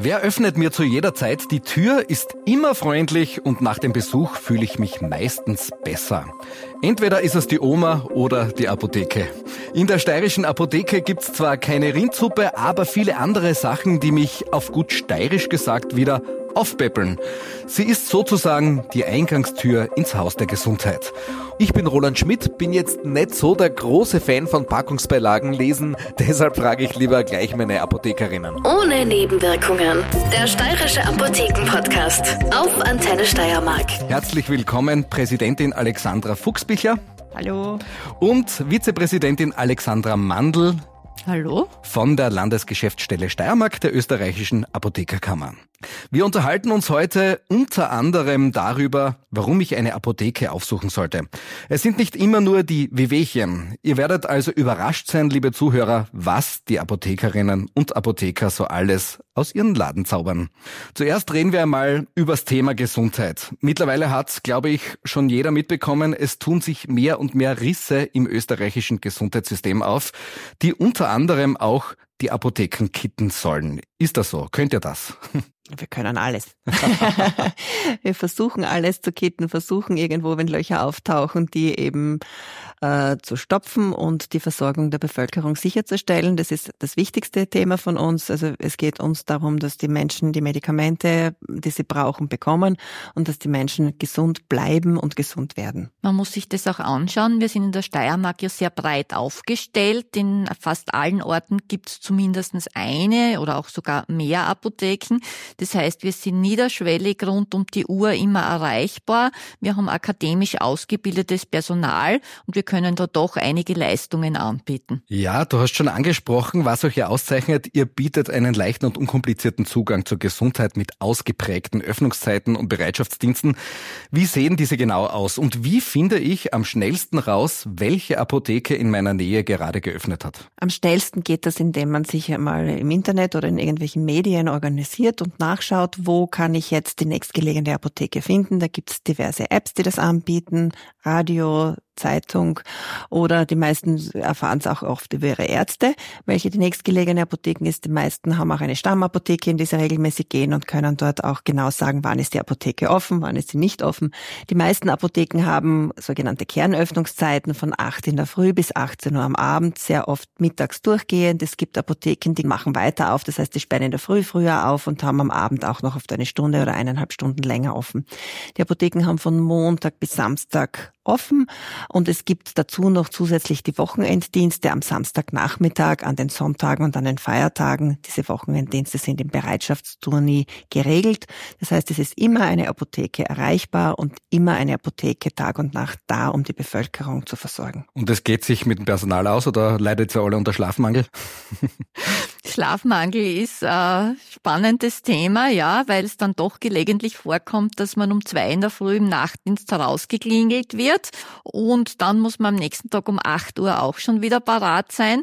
Wer öffnet mir zu jeder Zeit die Tür, ist immer freundlich und nach dem Besuch fühle ich mich meistens besser. Entweder ist es die Oma oder die Apotheke. In der steirischen Apotheke gibt's zwar keine Rindsuppe, aber viele andere Sachen, die mich auf gut steirisch gesagt wieder aufpäppeln. Sie ist sozusagen die Eingangstür ins Haus der Gesundheit. Ich bin Roland Schmidt, bin jetzt nicht so der große Fan von Packungsbeilagen lesen, deshalb frage ich lieber gleich meine Apothekerinnen. Ohne Nebenwirkungen. Der steirische Apotheken-Podcast auf Antenne Steiermark. Herzlich willkommen, Präsidentin Alexandra Fuchsbichler. Hallo. Und Vizepräsidentin Alexandra Mandl. Hallo. Von der Landesgeschäftsstelle Steiermark der österreichischen Apothekerkammer. Wir unterhalten uns heute unter anderem darüber, warum ich eine Apotheke aufsuchen sollte. Es sind nicht immer nur die Wehwehchen. Ihr werdet also überrascht sein, liebe Zuhörer, was die Apothekerinnen und Apotheker so alles aus ihren Laden zaubern. Zuerst reden wir einmal übers Thema Gesundheit. Mittlerweile hat, glaube ich, schon jeder mitbekommen, es tun sich mehr und mehr Risse im österreichischen Gesundheitssystem auf, die unter anderem auch die Apotheken kitten sollen. Ist das so? Könnt ihr das? Wir können alles. wir versuchen alles zu kitten, versuchen irgendwo, wenn Löcher auftauchen, die eben äh, zu stopfen und die Versorgung der Bevölkerung sicherzustellen. Das ist das wichtigste Thema von uns. Also es geht uns darum, dass die Menschen die Medikamente, die sie brauchen, bekommen und dass die Menschen gesund bleiben und gesund werden. Man muss sich das auch anschauen. Wir sind in der Steiermark ja sehr breit aufgestellt. In fast allen Orten gibt es zumindest eine oder auch sogar mehr Apotheken. Das heißt, wir sind niederschwellig rund um die Uhr immer erreichbar. Wir haben akademisch ausgebildetes Personal und wir können da doch einige Leistungen anbieten. Ja, du hast schon angesprochen, was euch ja auszeichnet. Ihr bietet einen leichten und unkomplizierten Zugang zur Gesundheit mit ausgeprägten Öffnungszeiten und Bereitschaftsdiensten. Wie sehen diese genau aus und wie finde ich am schnellsten raus, welche Apotheke in meiner Nähe gerade geöffnet hat? Am schnellsten geht das, indem man sich mal im Internet oder in irgendwelchen Medien organisiert und nachschaut, wo kann ich jetzt die nächstgelegene Apotheke finden. Da gibt es diverse Apps, die das anbieten, Radio, Zeitung oder die meisten erfahren es auch oft über ihre Ärzte, welche die nächstgelegene Apotheken ist. Die meisten haben auch eine Stammapotheke, in die sie regelmäßig gehen und können dort auch genau sagen, wann ist die Apotheke offen, wann ist sie nicht offen. Die meisten Apotheken haben sogenannte Kernöffnungszeiten von 8 in der Früh bis 18 Uhr am Abend, sehr oft mittags durchgehend. Es gibt Apotheken, die machen weiter auf, das heißt, die sperren in der Früh früher auf und haben am Abend auch noch oft eine Stunde oder eineinhalb Stunden länger offen. Die Apotheken haben von Montag bis Samstag offen und es gibt dazu noch zusätzlich die Wochenenddienste am Samstagnachmittag, an den Sonntagen und an den Feiertagen. Diese Wochenenddienste sind im Bereitschaftsturni geregelt. Das heißt, es ist immer eine Apotheke erreichbar und immer eine Apotheke Tag und Nacht da, um die Bevölkerung zu versorgen. Und es geht sich mit dem Personal aus oder leidet ihr alle unter Schlafmangel? Schlafmangel ist ein spannendes Thema, ja, weil es dann doch gelegentlich vorkommt, dass man um zwei in der Früh im Nachtdienst herausgeklingelt wird und dann muss man am nächsten Tag um acht Uhr auch schon wieder parat sein.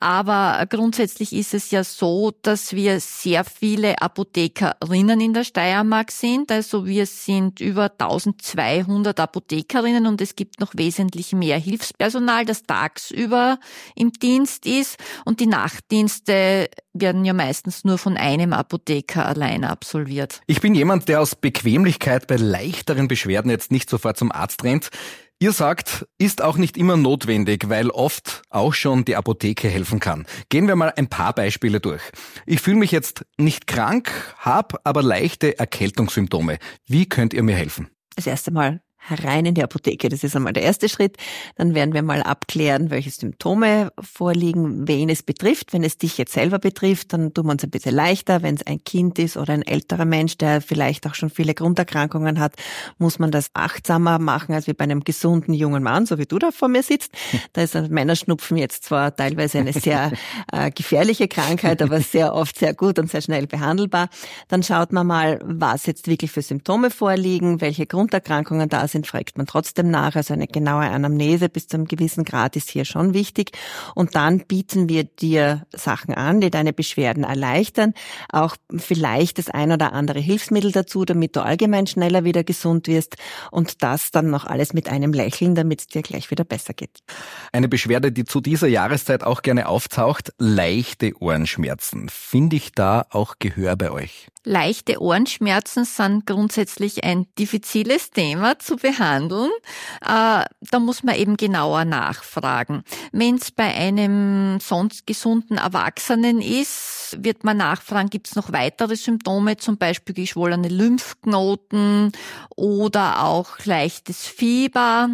Aber grundsätzlich ist es ja so, dass wir sehr viele Apothekerinnen in der Steiermark sind. Also wir sind über 1200 Apothekerinnen und es gibt noch wesentlich mehr Hilfspersonal, das tagsüber im Dienst ist und die Nachtdienste werden ja meistens nur von einem Apotheker alleine absolviert. Ich bin jemand, der aus Bequemlichkeit bei leichteren Beschwerden jetzt nicht sofort zum Arzt rennt. Ihr sagt, ist auch nicht immer notwendig, weil oft auch schon die Apotheke helfen kann. Gehen wir mal ein paar Beispiele durch. Ich fühle mich jetzt nicht krank, habe aber leichte Erkältungssymptome. Wie könnt ihr mir helfen? Das erste Mal herein in die Apotheke. Das ist einmal der erste Schritt. Dann werden wir mal abklären, welche Symptome vorliegen, wen es betrifft. Wenn es dich jetzt selber betrifft, dann tun wir uns ein bisschen leichter. Wenn es ein Kind ist oder ein älterer Mensch, der vielleicht auch schon viele Grunderkrankungen hat, muss man das achtsamer machen als wie bei einem gesunden jungen Mann, so wie du da vor mir sitzt. Da ist ein Männerschnupfen jetzt zwar teilweise eine sehr äh, gefährliche Krankheit, aber sehr oft sehr gut und sehr schnell behandelbar. Dann schaut man mal, was jetzt wirklich für Symptome vorliegen, welche Grunderkrankungen da sind sind, fragt man trotzdem nach. Also eine genaue Anamnese bis zu einem gewissen Grad ist hier schon wichtig. Und dann bieten wir dir Sachen an, die deine Beschwerden erleichtern. Auch vielleicht das ein oder andere Hilfsmittel dazu, damit du allgemein schneller wieder gesund wirst. Und das dann noch alles mit einem Lächeln, damit es dir gleich wieder besser geht. Eine Beschwerde, die zu dieser Jahreszeit auch gerne auftaucht, leichte Ohrenschmerzen. Finde ich da auch Gehör bei euch? Leichte Ohrenschmerzen sind grundsätzlich ein diffiziles Thema zu behandeln. Äh, da muss man eben genauer nachfragen. Wenn es bei einem sonst gesunden Erwachsenen ist, wird man nachfragen, gibt es noch weitere Symptome, zum Beispiel geschwollene Lymphknoten oder auch leichtes Fieber.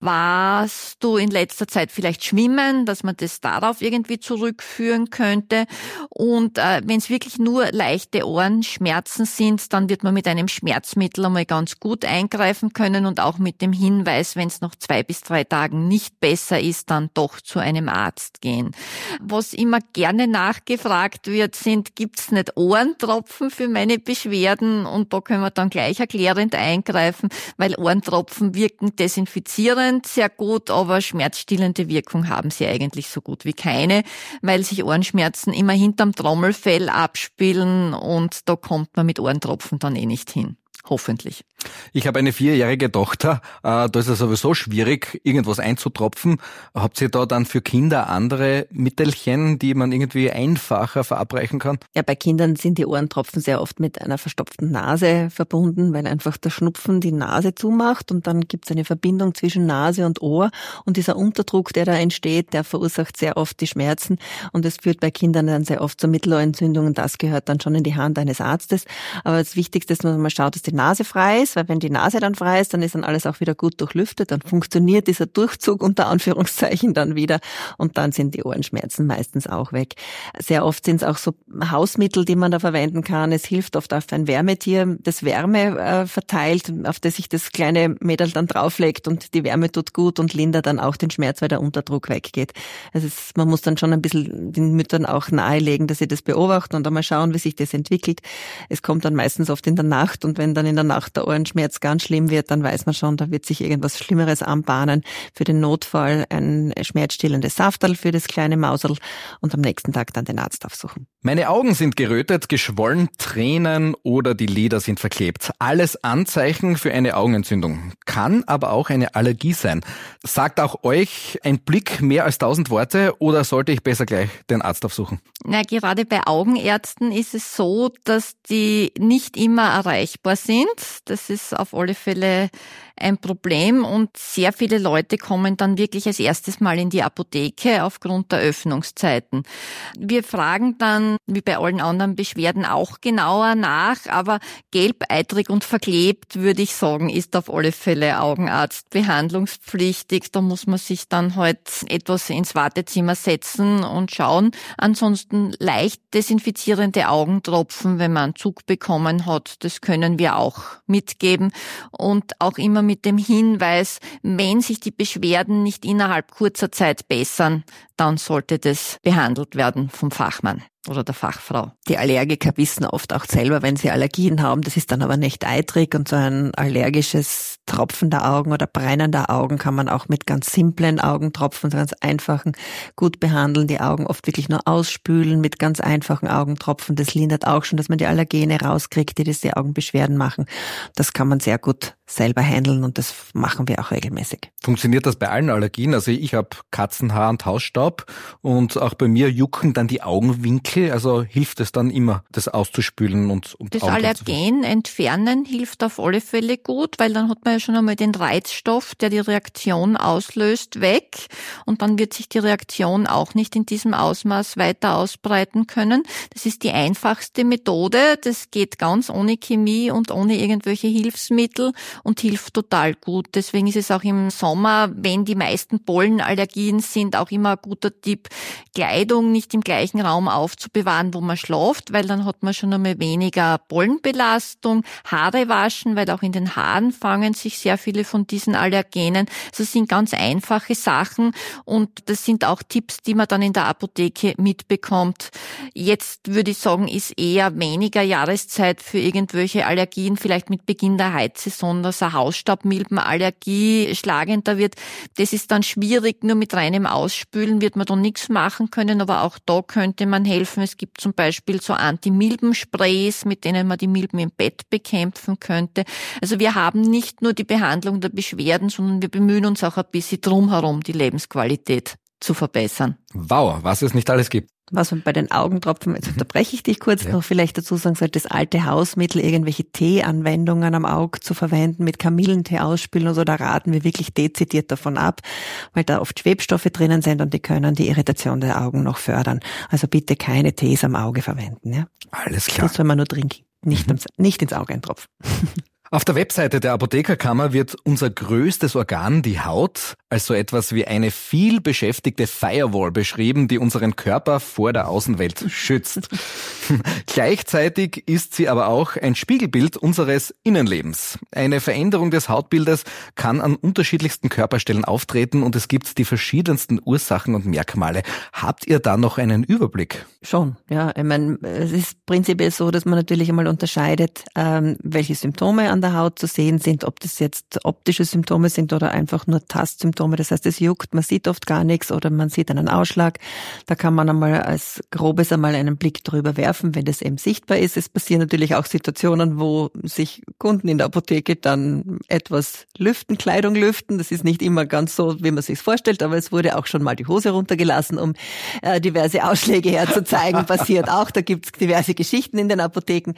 Warst du in letzter Zeit vielleicht schwimmen, dass man das darauf irgendwie zurückführen könnte? Und äh, wenn es wirklich nur leichte Ohrenschmerzen sind, dann wird man mit einem Schmerzmittel einmal ganz gut eingreifen können und auch mit dem Hinweis, wenn es noch zwei bis drei Tagen nicht besser ist, dann doch zu einem Arzt gehen. Was immer gerne nachgefragt wird, sind, gibt's nicht Ohrentropfen für meine Beschwerden? Und da können wir dann gleich erklärend eingreifen, weil Ohrentropfen wirken desinfizierend entspannend, sehr gut, aber schmerzstillende Wirkung haben sie eigentlich so gut wie keine, weil sich Ohrenschmerzen immer hinterm Trommelfell abspielen und da kommt man mit Ohrentropfen dann eh nicht hin. Hoffentlich. Ich habe eine vierjährige Tochter. Äh, da ist es sowieso schwierig, irgendwas einzutropfen. Habt ihr da dann für Kinder andere Mittelchen, die man irgendwie einfacher verabreichen kann? Ja, bei Kindern sind die Ohrentropfen sehr oft mit einer verstopften Nase verbunden, weil einfach der Schnupfen die Nase zumacht und dann gibt es eine Verbindung zwischen Nase und Ohr und dieser Unterdruck, der da entsteht, der verursacht sehr oft die Schmerzen und es führt bei Kindern dann sehr oft zur Mittelohrentzündung und das gehört dann schon in die Hand eines Arztes. Aber das Wichtigste ist, dass man mal schaut, dass die Nase frei ist, weil wenn die Nase dann frei ist, dann ist dann alles auch wieder gut durchlüftet, dann funktioniert dieser Durchzug unter Anführungszeichen dann wieder und dann sind die Ohrenschmerzen meistens auch weg. Sehr oft sind es auch so Hausmittel, die man da verwenden kann. Es hilft oft auf ein Wärmetier, das Wärme äh, verteilt, auf das sich das kleine Mädel dann drauflegt und die Wärme tut gut und lindert dann auch den Schmerz, weil der Unterdruck weggeht. Also es, man muss dann schon ein bisschen den Müttern auch nahelegen, dass sie das beobachten und einmal schauen, wie sich das entwickelt. Es kommt dann meistens oft in der Nacht und wenn dann in der Nacht der Ohrenschmerz ganz schlimm wird, dann weiß man schon, da wird sich irgendwas Schlimmeres anbahnen. Für den Notfall ein schmerzstillendes Saftal für das kleine Mausel und am nächsten Tag dann den Arzt aufsuchen. Meine Augen sind gerötet, geschwollen, Tränen oder die Lider sind verklebt. Alles Anzeichen für eine Augenentzündung. Kann aber auch eine Allergie sein. Sagt auch euch ein Blick mehr als tausend Worte oder sollte ich besser gleich den Arzt aufsuchen? Na, gerade bei Augenärzten ist es so, dass die nicht immer erreichbar sind sind. Das ist auf alle Fälle ein Problem und sehr viele Leute kommen dann wirklich als erstes Mal in die Apotheke aufgrund der Öffnungszeiten. Wir fragen dann, wie bei allen anderen Beschwerden, auch genauer nach, aber gelb, eitrig und verklebt, würde ich sagen, ist auf alle Fälle Augenarzt behandlungspflichtig. Da muss man sich dann halt etwas ins Wartezimmer setzen und schauen. Ansonsten leicht desinfizierende Augentropfen, wenn man Zug bekommen hat, das können wir auch mitgeben und auch immer mit dem Hinweis, wenn sich die Beschwerden nicht innerhalb kurzer Zeit bessern, dann sollte das behandelt werden vom Fachmann oder der Fachfrau. Die Allergiker wissen oft auch selber, wenn sie Allergien haben, das ist dann aber nicht eitrig und so ein allergisches Tropfen der Augen oder Brennen der Augen kann man auch mit ganz simplen Augentropfen, ganz einfachen, gut behandeln. Die Augen oft wirklich nur ausspülen mit ganz einfachen Augentropfen. Das lindert auch schon, dass man die Allergene rauskriegt, die diese Augenbeschwerden machen. Das kann man sehr gut selber handeln und das machen wir auch regelmäßig. Funktioniert das bei allen Allergien? Also ich habe Katzenhaar und Hausstaub und auch bei mir jucken dann die Augenwinkel. Also hilft es dann immer, das auszuspülen und um Das Allergen entfernen hilft auf alle Fälle gut, weil dann hat man ja schon einmal den Reizstoff, der die Reaktion auslöst, weg und dann wird sich die Reaktion auch nicht in diesem Ausmaß weiter ausbreiten können. Das ist die einfachste Methode. Das geht ganz ohne Chemie und ohne irgendwelche Hilfsmittel und hilft total gut. Deswegen ist es auch im Sommer, wenn die meisten Pollenallergien sind, auch immer ein guter Tipp, Kleidung nicht im gleichen Raum aufzubewahren, wo man schläft, weil dann hat man schon einmal weniger Pollenbelastung, Haare waschen, weil auch in den Haaren fangen sich sehr viele von diesen Allergenen. Das also sind ganz einfache Sachen und das sind auch Tipps, die man dann in der Apotheke mitbekommt. Jetzt würde ich sagen, ist eher weniger Jahreszeit für irgendwelche Allergien, vielleicht mit Beginn der Heizsaison, dass eine Hausstaubmilbenallergie schlagender wird. Das ist dann schwierig, nur mit reinem Ausspülen wird man dann nichts machen können, aber auch da könnte man helfen. Es gibt zum Beispiel so Anti-Milben-Sprays, mit denen man die Milben im Bett bekämpfen könnte. Also wir haben nicht nur die Behandlung der Beschwerden, sondern wir bemühen uns auch ein bisschen drumherum, die Lebensqualität zu verbessern. Wow, was es nicht alles gibt. Was man bei den Augentropfen, jetzt unterbreche ich dich kurz ja. noch, vielleicht dazu sagen sollte, das alte Hausmittel, irgendwelche Teeanwendungen am Auge zu verwenden, mit Kamillentee ausspülen oder so, da raten wir wirklich dezidiert davon ab, weil da oft Schwebstoffe drinnen sind und die können die Irritation der Augen noch fördern. Also bitte keine Tees am Auge verwenden. Ja? Alles klar. Das soll man nur trinken, nicht, mhm. nicht ins Auge eintropfen. Auf der Webseite der Apothekerkammer wird unser größtes Organ, die Haut, als so etwas wie eine viel beschäftigte Firewall beschrieben, die unseren Körper vor der Außenwelt schützt. Gleichzeitig ist sie aber auch ein Spiegelbild unseres Innenlebens. Eine Veränderung des Hautbildes kann an unterschiedlichsten Körperstellen auftreten und es gibt die verschiedensten Ursachen und Merkmale. Habt ihr da noch einen Überblick? Schon, ja. Ich meine, es ist prinzipiell so, dass man natürlich einmal unterscheidet, ähm, welche Symptome an der Haut zu sehen sind, ob das jetzt optische Symptome sind oder einfach nur Tastsymptome. Das heißt, es juckt, man sieht oft gar nichts oder man sieht einen Ausschlag. Da kann man einmal als grobes einmal einen Blick drüber werfen, wenn das eben sichtbar ist. Es passieren natürlich auch Situationen, wo sich Kunden in der Apotheke dann etwas lüften, Kleidung lüften. Das ist nicht immer ganz so, wie man sich vorstellt, aber es wurde auch schon mal die Hose runtergelassen, um äh, diverse Ausschläge herzuzeigen. Passiert auch. Da gibt es diverse Geschichten in den Apotheken.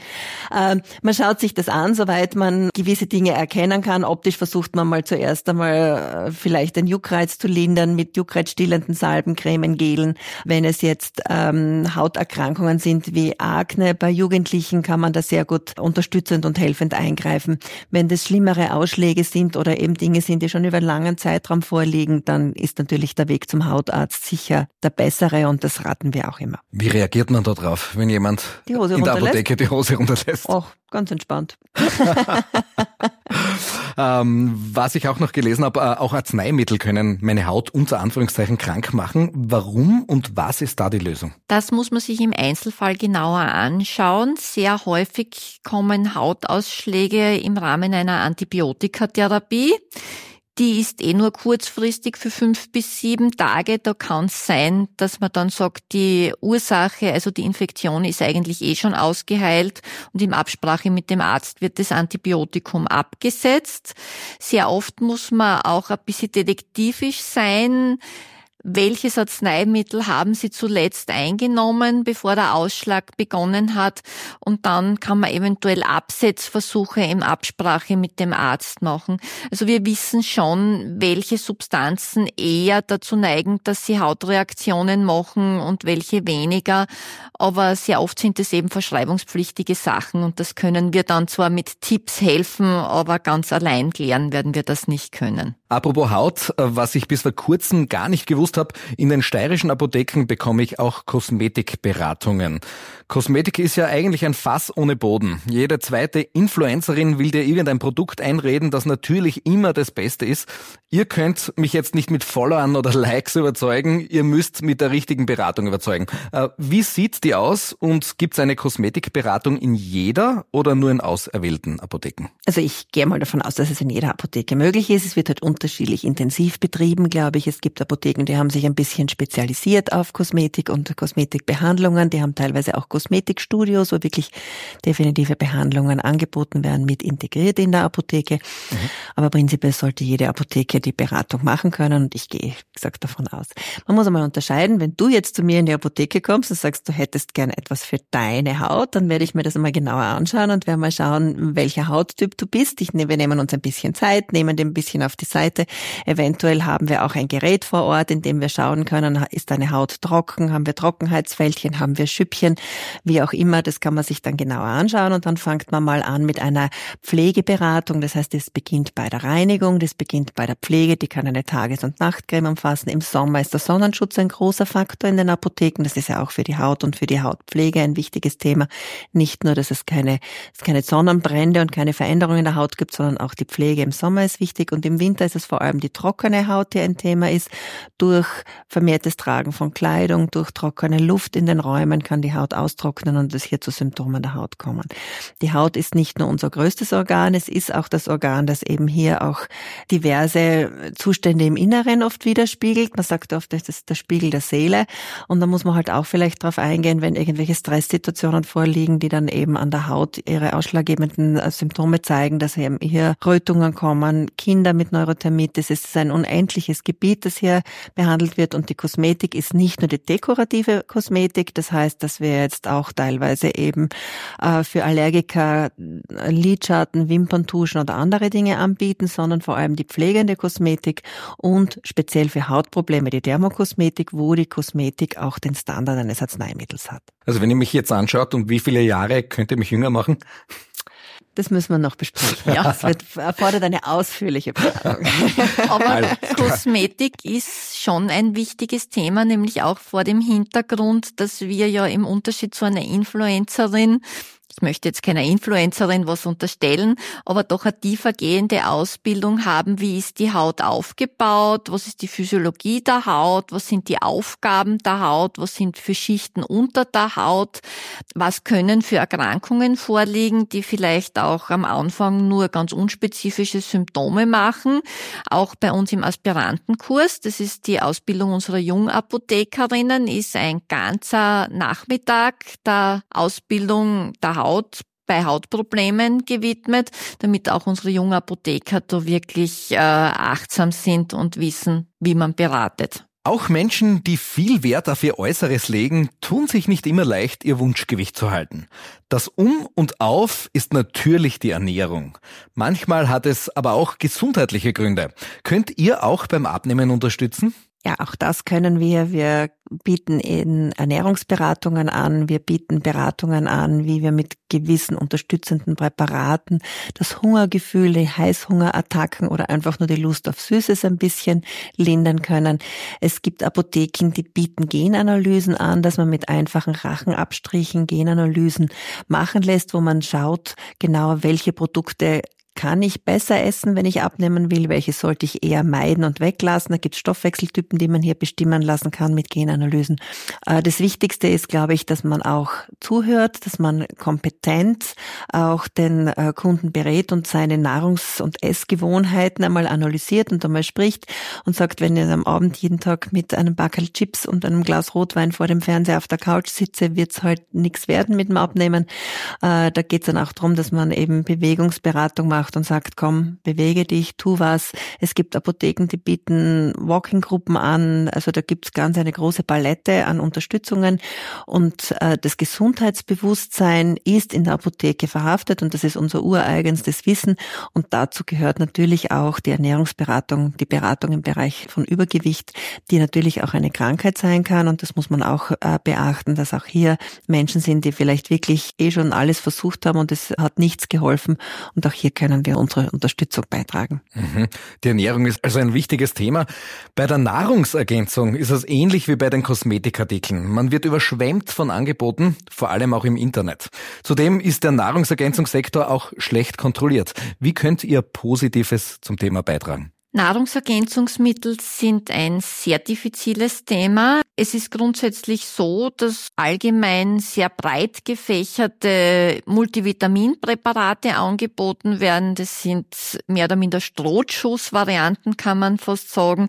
Äh, man schaut sich das an, soweit man man gewisse Dinge erkennen kann. Optisch versucht man mal zuerst einmal äh, vielleicht den Juckreiz zu lindern mit juckreizstillenden Salben, Cremen, Gelen. Wenn es jetzt ähm, Hauterkrankungen sind wie Akne, bei Jugendlichen kann man da sehr gut unterstützend und helfend eingreifen. Wenn das schlimmere Ausschläge sind oder eben Dinge sind, die schon über einen langen Zeitraum vorliegen, dann ist natürlich der Weg zum Hautarzt sicher der bessere und das raten wir auch immer. Wie reagiert man darauf, wenn jemand in der Apotheke die Hose runterlässt? Och, ganz entspannt. ähm, was ich auch noch gelesen habe, äh, auch Arzneimittel können meine Haut unter Anführungszeichen krank machen. Warum und was ist da die Lösung? Das muss man sich im Einzelfall genauer anschauen. Sehr häufig kommen Hautausschläge im Rahmen einer Antibiotikatherapie. Die ist eh nur kurzfristig für fünf bis sieben Tage. Da kann es sein, dass man dann sagt, die Ursache, also die Infektion ist eigentlich eh schon ausgeheilt und im Absprache mit dem Arzt wird das Antibiotikum abgesetzt. Sehr oft muss man auch ein bisschen detektivisch sein welches Arzneimittel haben Sie zuletzt eingenommen, bevor der Ausschlag begonnen hat. Und dann kann man eventuell Absetzversuche in Absprache mit dem Arzt machen. Also wir wissen schon, welche Substanzen eher dazu neigen, dass sie Hautreaktionen machen und welche weniger. Aber sehr oft sind es eben verschreibungspflichtige Sachen und das können wir dann zwar mit Tipps helfen, aber ganz allein klären werden wir das nicht können. Apropos Haut, äh, was ich bis vor kurzem gar nicht gewusst habe, in den steirischen Apotheken bekomme ich auch Kosmetikberatungen. Kosmetik ist ja eigentlich ein Fass ohne Boden. Jede zweite Influencerin will dir irgendein Produkt einreden, das natürlich immer das Beste ist. Ihr könnt mich jetzt nicht mit Followern oder Likes überzeugen, ihr müsst mit der richtigen Beratung überzeugen. Äh, wie sieht die aus und gibt es eine Kosmetikberatung in jeder oder nur in auserwählten Apotheken? Also ich gehe mal davon aus, dass es in jeder Apotheke möglich ist. Es wird halt unterschiedlich intensiv betrieben, glaube ich. Es gibt Apotheken, die haben sich ein bisschen spezialisiert auf Kosmetik und Kosmetikbehandlungen. Die haben teilweise auch Kosmetikstudios, wo wirklich definitive Behandlungen angeboten werden, mit integriert in der Apotheke. Mhm. Aber prinzipiell sollte jede Apotheke die Beratung machen können und ich gehe, gesagt, davon aus. Man muss einmal unterscheiden, wenn du jetzt zu mir in die Apotheke kommst und sagst, du hättest gern etwas für deine Haut, dann werde ich mir das einmal genauer anschauen und werde mal schauen, welcher Hauttyp du bist. Ich, wir nehmen uns ein bisschen Zeit, nehmen den ein bisschen auf die Seite. Eventuell haben wir auch ein Gerät vor Ort, in indem wir schauen können, ist deine Haut trocken, haben wir Trockenheitsfältchen, haben wir Schüppchen, wie auch immer, das kann man sich dann genauer anschauen und dann fängt man mal an mit einer Pflegeberatung. Das heißt, es beginnt bei der Reinigung, das beginnt bei der Pflege, die kann eine Tages- und Nachtcreme umfassen. Im Sommer ist der Sonnenschutz ein großer Faktor in den Apotheken. Das ist ja auch für die Haut und für die Hautpflege ein wichtiges Thema. Nicht nur, dass es keine, es keine Sonnenbrände und keine Veränderungen in der Haut gibt, sondern auch die Pflege im Sommer ist wichtig und im Winter ist es vor allem die trockene Haut, die ein Thema ist. Durch vermehrtes Tragen von Kleidung, durch trockene Luft in den Räumen kann die Haut austrocknen und es hier zu Symptomen der Haut kommen. Die Haut ist nicht nur unser größtes Organ, es ist auch das Organ, das eben hier auch diverse Zustände im Inneren oft widerspiegelt. Man sagt oft, das ist der Spiegel der Seele und da muss man halt auch vielleicht darauf eingehen, wenn irgendwelche Stresssituationen vorliegen, die dann eben an der Haut ihre ausschlaggebenden äh, Symptome zeigen, dass eben hier Rötungen kommen, Kinder mit Es ist ein unendliches Gebiet, das hier behandelt wird und die Kosmetik ist nicht nur die dekorative Kosmetik, das heißt, dass wir jetzt auch teilweise eben äh, für Allergiker äh, Lidschatten, Wimperntuschen oder andere Dinge anbieten, sondern vor allem die pflegende Kosmetik und speziell für Hautprobleme die Dermokosmetik, wo die Kosmetik auch den Standard eines Arzneimittels hat. Also wenn ihr mich jetzt anschaut, um wie viele Jahre könnt ihr mich jünger machen? Das müssen wir noch besprechen. Ja, es wird, erfordert eine ausführliche Beratung. Aber Kosmetik ist schon ein wichtiges Thema, nämlich auch vor dem Hintergrund, dass wir ja im Unterschied zu einer Influencerin ich möchte jetzt keiner Influencerin was unterstellen, aber doch eine tiefergehende Ausbildung haben, wie ist die Haut aufgebaut, was ist die Physiologie der Haut, was sind die Aufgaben der Haut, was sind für Schichten unter der Haut, was können für Erkrankungen vorliegen, die vielleicht auch am Anfang nur ganz unspezifische Symptome machen. Auch bei uns im Aspirantenkurs, das ist die Ausbildung unserer Jungapothekerinnen, ist ein ganzer Nachmittag der Ausbildung der Haut bei Hautproblemen gewidmet, damit auch unsere jungen Apotheker da wirklich äh, achtsam sind und wissen, wie man beratet. Auch Menschen, die viel Wert auf ihr Äußeres legen, tun sich nicht immer leicht, ihr Wunschgewicht zu halten. Das Um und Auf ist natürlich die Ernährung. Manchmal hat es aber auch gesundheitliche Gründe. Könnt ihr auch beim Abnehmen unterstützen? Ja, auch das können wir. Wir bieten in Ernährungsberatungen an. Wir bieten Beratungen an, wie wir mit gewissen unterstützenden Präparaten das Hungergefühl, die Heißhungerattacken oder einfach nur die Lust auf Süßes ein bisschen lindern können. Es gibt Apotheken, die bieten Genanalysen an, dass man mit einfachen Rachenabstrichen Genanalysen machen lässt, wo man schaut genauer, welche Produkte kann ich besser essen, wenn ich abnehmen will? Welche sollte ich eher meiden und weglassen? Da gibt es Stoffwechseltypen, die man hier bestimmen lassen kann mit Genanalysen. Äh, das Wichtigste ist, glaube ich, dass man auch zuhört, dass man kompetent auch den äh, Kunden berät und seine Nahrungs- und Essgewohnheiten einmal analysiert und einmal spricht und sagt, wenn ich am Abend jeden Tag mit einem Backel Chips und einem Glas Rotwein vor dem Fernseher auf der Couch sitze, wird's halt nichts werden mit dem Abnehmen. Äh, da geht es dann auch darum, dass man eben Bewegungsberatung macht macht und sagt, komm, bewege dich, tu was. Es gibt Apotheken, die bieten Walking-Gruppen an. Also da gibt's ganz eine große Palette an Unterstützungen. Und äh, das Gesundheitsbewusstsein ist in der Apotheke verhaftet und das ist unser ureigenstes Wissen. Und dazu gehört natürlich auch die Ernährungsberatung, die Beratung im Bereich von Übergewicht, die natürlich auch eine Krankheit sein kann. Und das muss man auch äh, beachten, dass auch hier Menschen sind, die vielleicht wirklich eh schon alles versucht haben und es hat nichts geholfen. Und auch hier können können wir unsere Unterstützung beitragen. Mhm. Die Ernährung ist also ein wichtiges Thema. Bei der Nahrungsergänzung ist es ähnlich wie bei den Kosmetikartikeln. Man wird überschwemmt von Angeboten, vor allem auch im Internet. Zudem ist der Nahrungsergänzungssektor auch schlecht kontrolliert. Wie könnt ihr Positives zum Thema beitragen? Nahrungsergänzungsmittel sind ein sehr diffiziles Thema. Es ist grundsätzlich so, dass allgemein sehr breit gefächerte Multivitaminpräparate angeboten werden. Das sind mehr oder minder Strohschussvarianten, kann man fast sagen,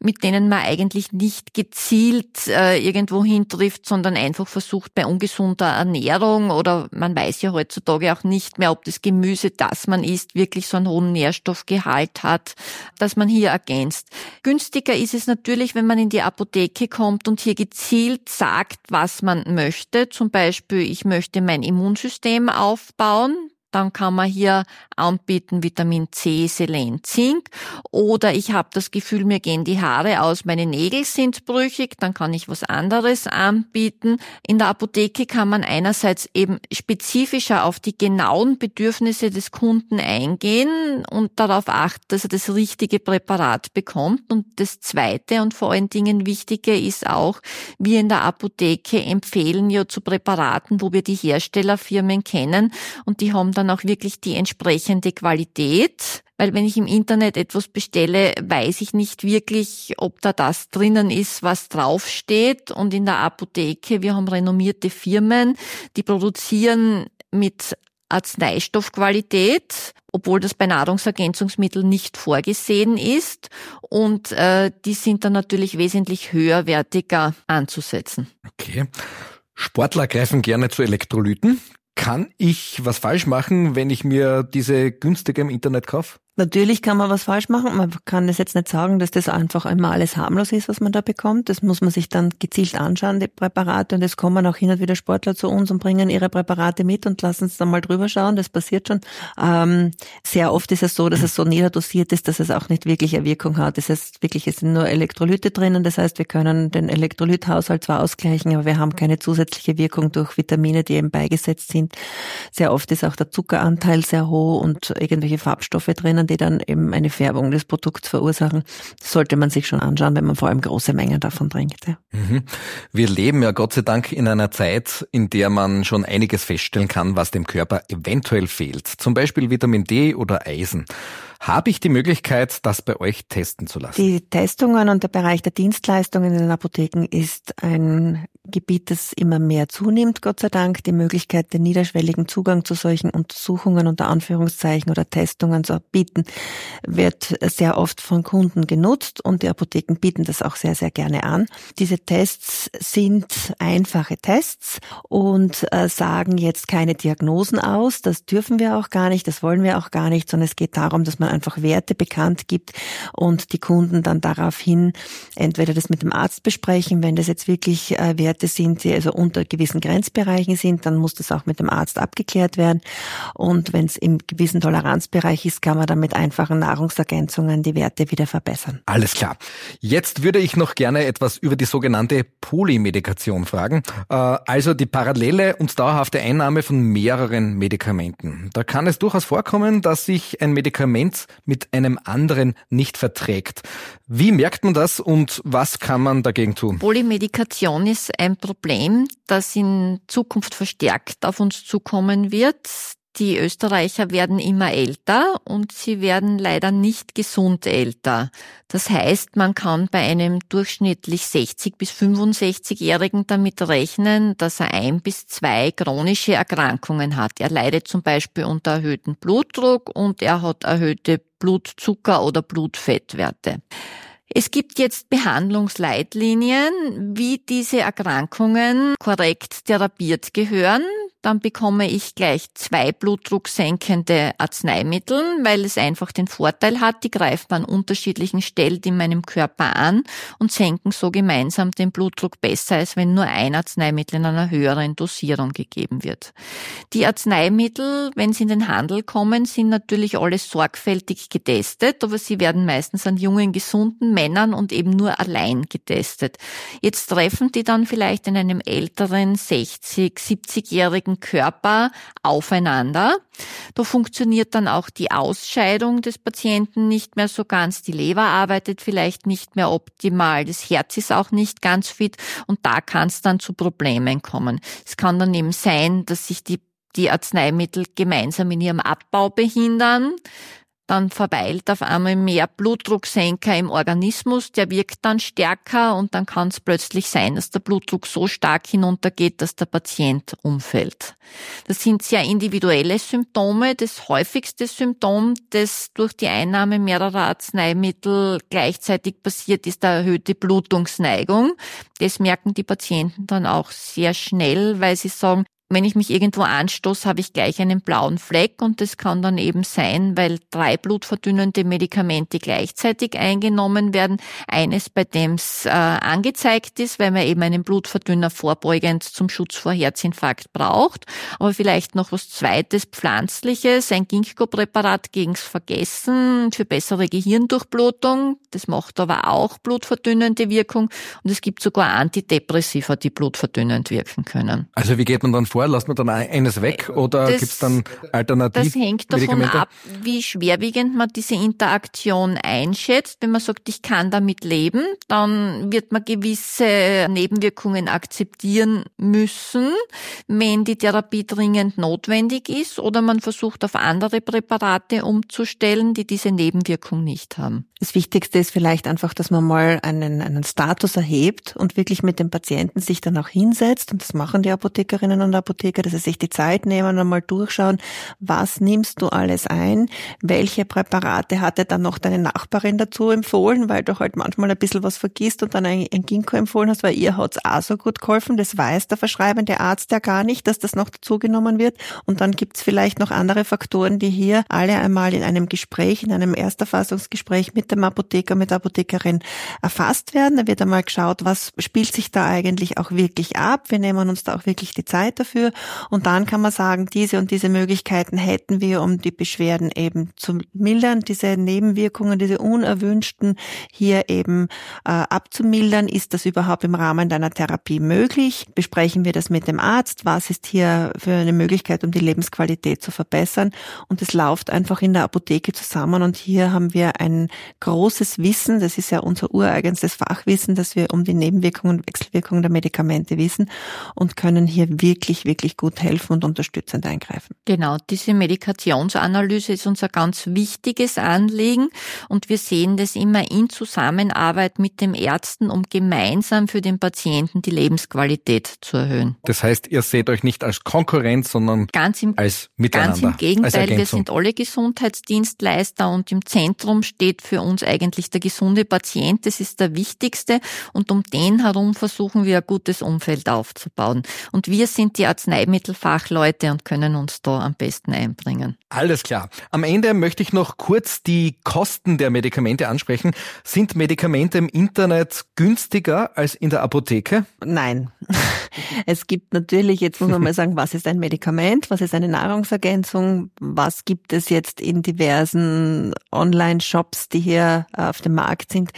mit denen man eigentlich nicht gezielt äh, irgendwo hintrifft, sondern einfach versucht bei ungesunder Ernährung oder man weiß ja heutzutage auch nicht mehr, ob das Gemüse, das man isst, wirklich so einen hohen Nährstoffgehalt hat dass man hier ergänzt. Günstiger ist es natürlich, wenn man in die Apotheke kommt und hier gezielt sagt, was man möchte. Zum Beispiel, ich möchte mein Immunsystem aufbauen. Dann kann man hier anbieten Vitamin C, Selen, Zink. Oder ich habe das Gefühl, mir gehen die Haare aus, meine Nägel sind brüchig, dann kann ich was anderes anbieten. In der Apotheke kann man einerseits eben spezifischer auf die genauen Bedürfnisse des Kunden eingehen und darauf achten, dass er das richtige Präparat bekommt. Und das Zweite und vor allen Dingen Wichtige ist auch, wir in der Apotheke empfehlen ja zu Präparaten, wo wir die Herstellerfirmen kennen und die haben dann auch wirklich die entsprechende Qualität. Weil wenn ich im Internet etwas bestelle, weiß ich nicht wirklich, ob da das drinnen ist, was draufsteht. Und in der Apotheke, wir haben renommierte Firmen, die produzieren mit Arzneistoffqualität, obwohl das bei Nahrungsergänzungsmitteln nicht vorgesehen ist. Und äh, die sind dann natürlich wesentlich höherwertiger anzusetzen. Okay. Sportler greifen gerne zu Elektrolyten. Kann ich was falsch machen, wenn ich mir diese günstige im Internet kaufe? Natürlich kann man was falsch machen. Man kann es jetzt nicht sagen, dass das einfach immer alles harmlos ist, was man da bekommt. Das muss man sich dann gezielt anschauen, die Präparate. Und es kommen auch hin und wieder Sportler zu uns und bringen ihre Präparate mit und lassen es dann mal drüber schauen. Das passiert schon. Ähm, sehr oft ist es so, dass es so niederdosiert ist, dass es auch nicht wirklich eine Wirkung hat. Das heißt wirklich, es sind nur Elektrolyte drinnen. Das heißt, wir können den Elektrolythaushalt zwar ausgleichen, aber wir haben keine zusätzliche Wirkung durch Vitamine, die eben beigesetzt sind. Sehr oft ist auch der Zuckeranteil sehr hoch und irgendwelche Farbstoffe drinnen die dann eben eine Färbung des Produkts verursachen. Sollte man sich schon anschauen, wenn man vor allem große Mengen davon trinkt. Ja. Mhm. Wir leben ja Gott sei Dank in einer Zeit, in der man schon einiges feststellen kann, was dem Körper eventuell fehlt. Zum Beispiel Vitamin D oder Eisen. Habe ich die Möglichkeit, das bei euch testen zu lassen? Die Testungen und der Bereich der Dienstleistungen in den Apotheken ist ein Gebiet, das immer mehr zunimmt, Gott sei Dank. Die Möglichkeit, den niederschwelligen Zugang zu solchen Untersuchungen unter Anführungszeichen oder Testungen zu bieten, wird sehr oft von Kunden genutzt und die Apotheken bieten das auch sehr, sehr gerne an. Diese Tests sind einfache Tests und äh, sagen jetzt keine Diagnosen aus. Das dürfen wir auch gar nicht, das wollen wir auch gar nicht, sondern es geht darum, dass man einfach Werte bekannt gibt und die Kunden dann daraufhin entweder das mit dem Arzt besprechen, wenn das jetzt wirklich äh, Werte sind, die also unter gewissen Grenzbereichen sind, dann muss das auch mit dem Arzt abgeklärt werden. Und wenn es im gewissen Toleranzbereich ist, kann man dann mit einfachen Nahrungsergänzungen die Werte wieder verbessern. Alles klar. Jetzt würde ich noch gerne etwas über die sogenannte Polymedikation fragen. Äh, also die parallele und dauerhafte Einnahme von mehreren Medikamenten. Da kann es durchaus vorkommen, dass sich ein Medikament mit einem anderen nicht verträgt. Wie merkt man das und was kann man dagegen tun? Polymedikation ist ein Problem, das in Zukunft verstärkt auf uns zukommen wird. Die Österreicher werden immer älter und sie werden leider nicht gesund älter. Das heißt, man kann bei einem durchschnittlich 60 bis 65-Jährigen damit rechnen, dass er ein bis zwei chronische Erkrankungen hat. Er leidet zum Beispiel unter erhöhtem Blutdruck und er hat erhöhte Blutzucker- oder Blutfettwerte. Es gibt jetzt Behandlungsleitlinien, wie diese Erkrankungen korrekt therapiert gehören dann bekomme ich gleich zwei blutdrucksenkende Arzneimittel, weil es einfach den Vorteil hat, die greifen an unterschiedlichen Stellen in meinem Körper an und senken so gemeinsam den Blutdruck besser, als wenn nur ein Arzneimittel in einer höheren Dosierung gegeben wird. Die Arzneimittel, wenn sie in den Handel kommen, sind natürlich alle sorgfältig getestet, aber sie werden meistens an jungen, gesunden Männern und eben nur allein getestet. Jetzt treffen die dann vielleicht in einem älteren, 60, 70-jährigen Körper aufeinander. Da funktioniert dann auch die Ausscheidung des Patienten nicht mehr so ganz. Die Leber arbeitet vielleicht nicht mehr optimal. Das Herz ist auch nicht ganz fit und da kann es dann zu Problemen kommen. Es kann dann eben sein, dass sich die die Arzneimittel gemeinsam in ihrem Abbau behindern dann verweilt auf einmal mehr Blutdrucksenker im Organismus, der wirkt dann stärker und dann kann es plötzlich sein, dass der Blutdruck so stark hinuntergeht, dass der Patient umfällt. Das sind sehr individuelle Symptome. Das häufigste Symptom, das durch die Einnahme mehrerer Arzneimittel gleichzeitig passiert, ist der erhöhte Blutungsneigung. Das merken die Patienten dann auch sehr schnell, weil sie sagen, wenn ich mich irgendwo anstoße, habe ich gleich einen blauen Fleck und das kann dann eben sein, weil drei blutverdünnende Medikamente gleichzeitig eingenommen werden. Eines, bei dem es äh, angezeigt ist, weil man eben einen Blutverdünner vorbeugend zum Schutz vor Herzinfarkt braucht. Aber vielleicht noch was Zweites, Pflanzliches, ein Ginkgo-Präparat gegens Vergessen für bessere Gehirndurchblutung. Das macht aber auch blutverdünnende Wirkung. Und es gibt sogar Antidepressiva, die blutverdünnend wirken können. Also wie geht man dann? Lasst man dann eines weg oder gibt es dann Alternativ? Das hängt davon ab, wie schwerwiegend man diese Interaktion einschätzt. Wenn man sagt, ich kann damit leben, dann wird man gewisse Nebenwirkungen akzeptieren müssen, wenn die Therapie dringend notwendig ist oder man versucht auf andere Präparate umzustellen, die diese Nebenwirkung nicht haben. Das Wichtigste ist vielleicht einfach, dass man mal einen, einen Status erhebt und wirklich mit dem Patienten sich dann auch hinsetzt. Und das machen die Apothekerinnen und Apotheker, dass sie sich die Zeit nehmen und mal durchschauen, was nimmst du alles ein? Welche Präparate hatte dann noch deine Nachbarin dazu empfohlen, weil du halt manchmal ein bisschen was vergisst und dann ein, ein Ginkgo empfohlen hast, weil ihr hat's auch so gut geholfen. Das weiß der verschreibende Arzt ja gar nicht, dass das noch dazugenommen wird. Und dann gibt's vielleicht noch andere Faktoren, die hier alle einmal in einem Gespräch, in einem Ersterfassungsgespräch mit dem Apotheker, mit der Apothekerin erfasst werden. Da wird einmal geschaut, was spielt sich da eigentlich auch wirklich ab. Wir nehmen uns da auch wirklich die Zeit dafür. Und dann kann man sagen, diese und diese Möglichkeiten hätten wir, um die Beschwerden eben zu mildern, diese Nebenwirkungen, diese unerwünschten hier eben äh, abzumildern. Ist das überhaupt im Rahmen deiner Therapie möglich? Besprechen wir das mit dem Arzt? Was ist hier für eine Möglichkeit, um die Lebensqualität zu verbessern? Und es läuft einfach in der Apotheke zusammen und hier haben wir ein großes Wissen, das ist ja unser ureigenstes Fachwissen, dass wir um die Nebenwirkungen und Wechselwirkungen der Medikamente wissen und können hier wirklich, wirklich gut helfen und unterstützend eingreifen. Genau, diese Medikationsanalyse ist unser ganz wichtiges Anliegen und wir sehen das immer in Zusammenarbeit mit dem Ärzten, um gemeinsam für den Patienten die Lebensqualität zu erhöhen. Das heißt, ihr seht euch nicht als Konkurrenz, sondern ganz im, als Miteinander. Ganz im Gegenteil, wir sind alle Gesundheitsdienstleister und im Zentrum steht für uns eigentlich der gesunde Patient. Das ist der wichtigste und um den herum versuchen wir ein gutes Umfeld aufzubauen. Und wir sind die Arzneimittelfachleute und können uns da am besten einbringen. Alles klar. Am Ende möchte ich noch kurz die Kosten der Medikamente ansprechen. Sind Medikamente im Internet günstiger als in der Apotheke? Nein. Es gibt natürlich, jetzt muss man mal sagen, was ist ein Medikament, was ist eine Nahrungsergänzung, was gibt es jetzt in diversen Online-Shops, die hier äh, auf dem Markt sind.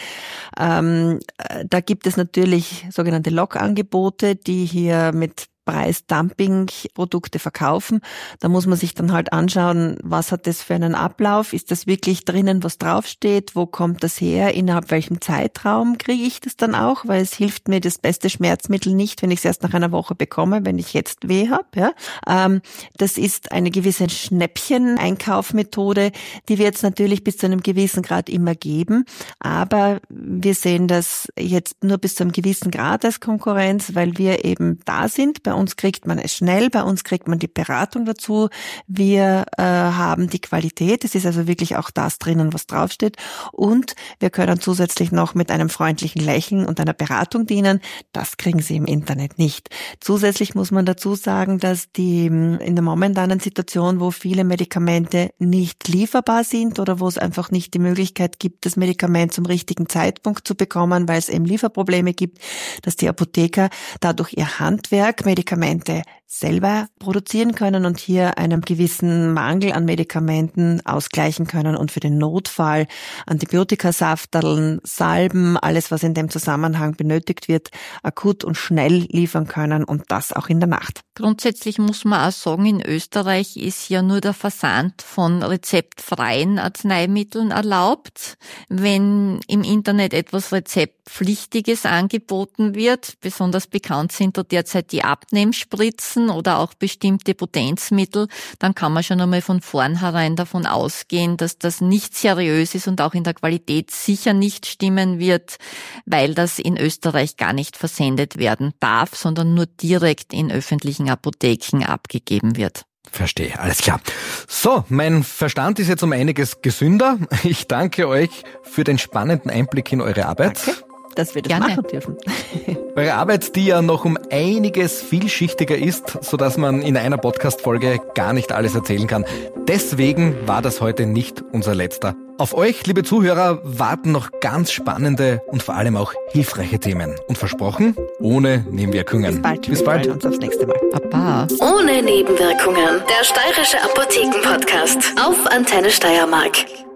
Ähm, äh, da gibt es natürlich sogenannte Log-Angebote, die hier mit Preisdumping-Produkte verkaufen. Da muss man sich dann halt anschauen, was hat das für einen Ablauf? Ist das wirklich drinnen, was draufsteht? Wo kommt das her? Innerhalb welchem Zeitraum kriege ich das dann auch? Weil es hilft mir das beste Schmerzmittel nicht, wenn ich es erst nach einer Woche bekomme, wenn ich jetzt weh habe. Ja? Ähm, das ist eine gewisse Schnäppchen-Einkaufmethode, die wir jetzt natürlich bis zu einem gewissen Grad immer geben. Aber wir sehen das jetzt nur bis zu einem gewissen Grad als Konkurrenz, weil wir eben da sind bei uns kriegt man es schnell, bei uns kriegt man die Beratung dazu. Wir äh, haben die Qualität. Es ist also wirklich auch das drinnen, was draufsteht. Und wir können zusätzlich noch mit einem freundlichen Lächeln und einer Beratung dienen. Das kriegen Sie im Internet nicht. Zusätzlich muss man dazu sagen, dass die in der momentanen Situation, wo viele Medikamente nicht lieferbar sind oder wo es einfach nicht die Möglichkeit gibt, das Medikament zum richtigen Zeitpunkt zu bekommen, weil es eben Lieferprobleme gibt, dass die Apotheker dadurch ihr Handwerk, Medikamente Medikamente selber produzieren können und hier einen gewissen Mangel an Medikamenten ausgleichen können und für den Notfall Antibiotikasafteln, Salben, alles was in dem Zusammenhang benötigt wird, akut und schnell liefern können und das auch in der Nacht. Grundsätzlich muss man auch sagen, in Österreich ist ja nur der Versand von rezeptfreien Arzneimitteln erlaubt. Wenn im Internet etwas Rezeptpflichtiges angeboten wird, besonders bekannt sind da derzeit die Abnehmspritzen, Substanzen oder auch bestimmte Potenzmittel, dann kann man schon einmal von vornherein davon ausgehen, dass das nicht seriös ist und auch in der Qualität sicher nicht stimmen wird, weil das in Österreich gar nicht versendet werden darf, sondern nur direkt in öffentlichen Apotheken abgegeben wird. Verstehe, alles klar. So, mein Verstand ist jetzt um einiges gesünder. Ich danke euch für den spannenden Einblick in eure Arbeit. Danke. Dass wir das Gerne. machen dürfen. Eure Arbeit, die ja noch um einiges vielschichtiger ist, sodass man in einer Podcast-Folge gar nicht alles erzählen kann. Deswegen war das heute nicht unser letzter. Auf euch, liebe Zuhörer, warten noch ganz spannende und vor allem auch hilfreiche Themen. Und versprochen, ohne Nebenwirkungen. Bis bald. Bis Wir bald. freuen uns aufs nächste Mal. Baba. Ohne Nebenwirkungen. Der steirische Apotheken-Podcast auf Antenne Steiermark.